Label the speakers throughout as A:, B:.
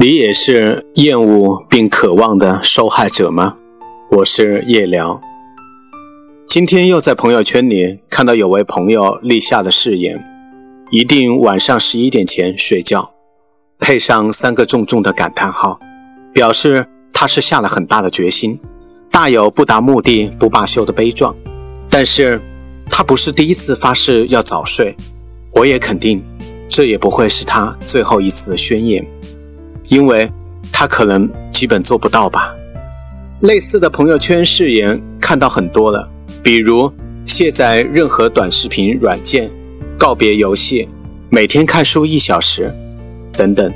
A: 你也是厌恶并渴望的受害者吗？我是叶聊。今天又在朋友圈里看到有位朋友立下的誓言，一定晚上十一点前睡觉，配上三个重重的感叹号，表示他是下了很大的决心，大有不达目的不罢休的悲壮。但是，他不是第一次发誓要早睡，我也肯定，这也不会是他最后一次的宣言。因为他可能基本做不到吧。类似的朋友圈誓言看到很多了，比如卸载任何短视频软件、告别游戏、每天看书一小时等等。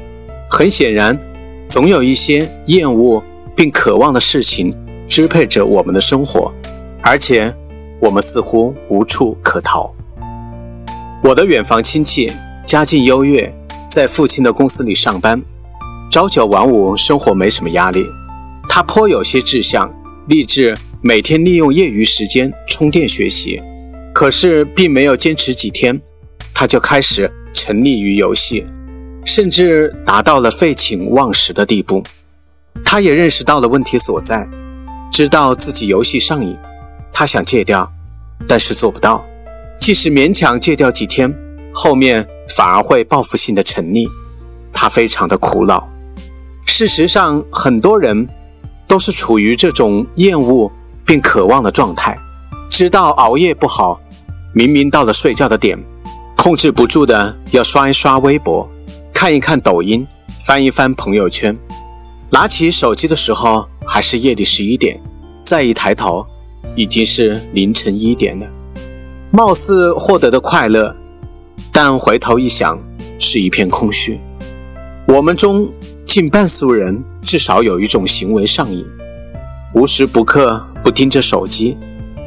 A: 很显然，总有一些厌恶并渴望的事情支配着我们的生活，而且我们似乎无处可逃。我的远房亲戚家境优越，在父亲的公司里上班。朝九晚五，生活没什么压力。他颇有些志向，立志每天利用业余时间充电学习。可是并没有坚持几天，他就开始沉溺于游戏，甚至达到了废寝忘食的地步。他也认识到了问题所在，知道自己游戏上瘾。他想戒掉，但是做不到。即使勉强戒掉几天，后面反而会报复性的沉溺。他非常的苦恼。事实上，很多人都是处于这种厌恶并渴望的状态，知道熬夜不好，明明到了睡觉的点，控制不住的要刷一刷微博，看一看抖音，翻一翻朋友圈，拿起手机的时候还是夜里十一点，再一抬头，已经是凌晨一点了。貌似获得的快乐，但回头一想，是一片空虚。我们中。近半数人至少有一种行为上瘾，无时不刻不盯着手机，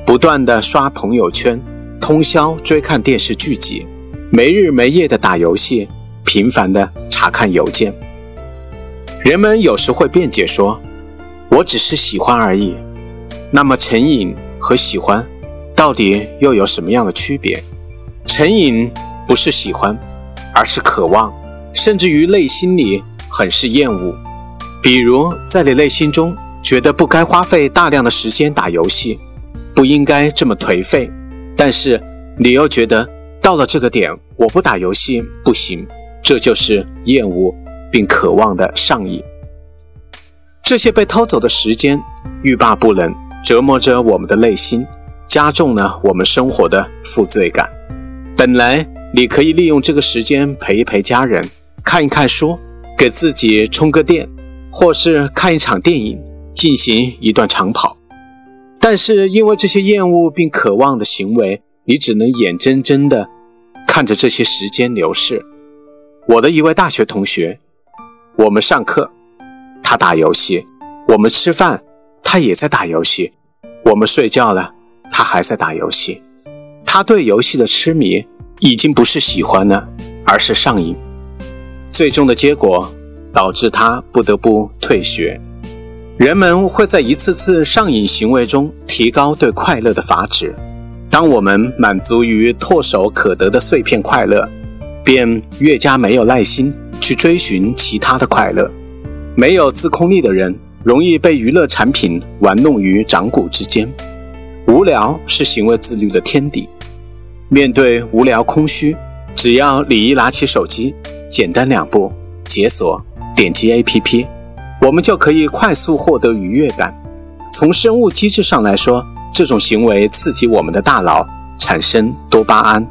A: 不断的刷朋友圈，通宵追看电视剧集，没日没夜的打游戏，频繁的查看邮件。人们有时会辩解说：“我只是喜欢而已。”那么成瘾和喜欢到底又有什么样的区别？成瘾不是喜欢，而是渴望，甚至于内心里。很是厌恶，比如在你内心中觉得不该花费大量的时间打游戏，不应该这么颓废，但是你又觉得到了这个点我不打游戏不行，这就是厌恶并渴望的上瘾。这些被偷走的时间欲罢不能，折磨着我们的内心，加重了我们生活的负罪感。本来你可以利用这个时间陪一陪家人，看一看书。给自己充个电，或是看一场电影，进行一段长跑。但是因为这些厌恶并渴望的行为，你只能眼睁睁地看着这些时间流逝。我的一位大学同学，我们上课，他打游戏；我们吃饭，他也在打游戏；我们睡觉了，他还在打游戏。他对游戏的痴迷已经不是喜欢了，而是上瘾。最终的结果导致他不得不退学。人们会在一次次上瘾行为中提高对快乐的阀值。当我们满足于唾手可得的碎片快乐，便越加没有耐心去追寻其他的快乐。没有自控力的人容易被娱乐产品玩弄于掌骨之间。无聊是行为自律的天敌。面对无聊空虚，只要李一拿起手机。简单两步，解锁，点击 APP，我们就可以快速获得愉悦感。从生物机制上来说，这种行为刺激我们的大脑产生多巴胺，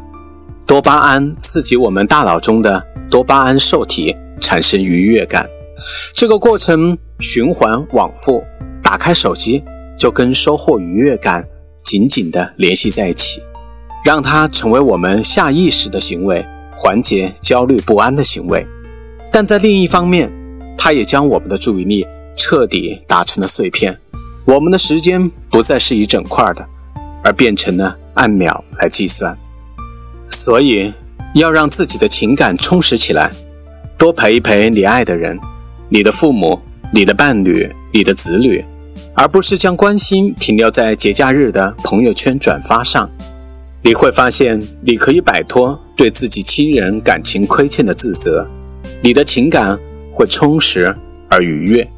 A: 多巴胺刺激我们大脑中的多巴胺受体产生愉悦感。这个过程循环往复，打开手机就跟收获愉悦感紧紧地联系在一起，让它成为我们下意识的行为。缓解焦虑不安的行为，但在另一方面，它也将我们的注意力彻底打成了碎片。我们的时间不再是一整块的，而变成了按秒来计算。所以，要让自己的情感充实起来，多陪一陪你爱的人，你的父母、你的伴侣、你的子女，而不是将关心停留在节假日的朋友圈转发上。你会发现，你可以摆脱对自己亲人感情亏欠的自责，你的情感会充实而愉悦。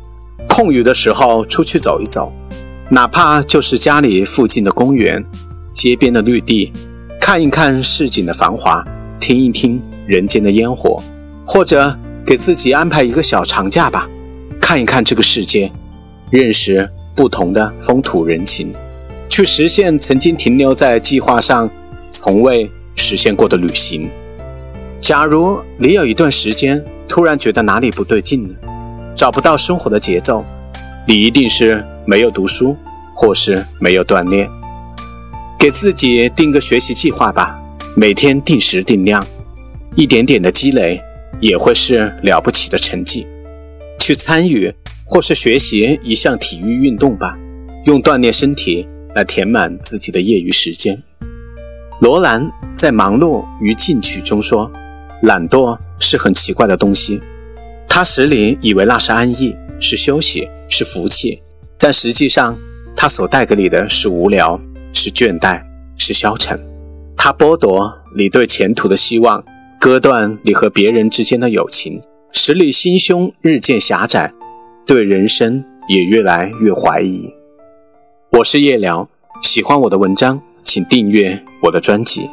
A: 空余的时候出去走一走，哪怕就是家里附近的公园、街边的绿地，看一看市井的繁华，听一听人间的烟火，或者给自己安排一个小长假吧，看一看这个世界，认识不同的风土人情，去实现曾经停留在计划上、从未实现过的旅行。假如你有一段时间突然觉得哪里不对劲了，找不到生活的节奏，你一定是没有读书，或是没有锻炼。给自己定个学习计划吧，每天定时定量，一点点的积累也会是了不起的成绩。去参与或是学习一项体育运动吧，用锻炼身体来填满自己的业余时间。罗兰在《忙碌与进取》中说。懒惰是很奇怪的东西，他使你以为那是安逸，是休息，是福气，但实际上，他所带给你的是无聊，是倦怠，是消沉。他剥夺你对前途的希望，割断你和别人之间的友情，使你心胸日渐狭窄，对人生也越来越怀疑。我是夜聊，喜欢我的文章，请订阅我的专辑。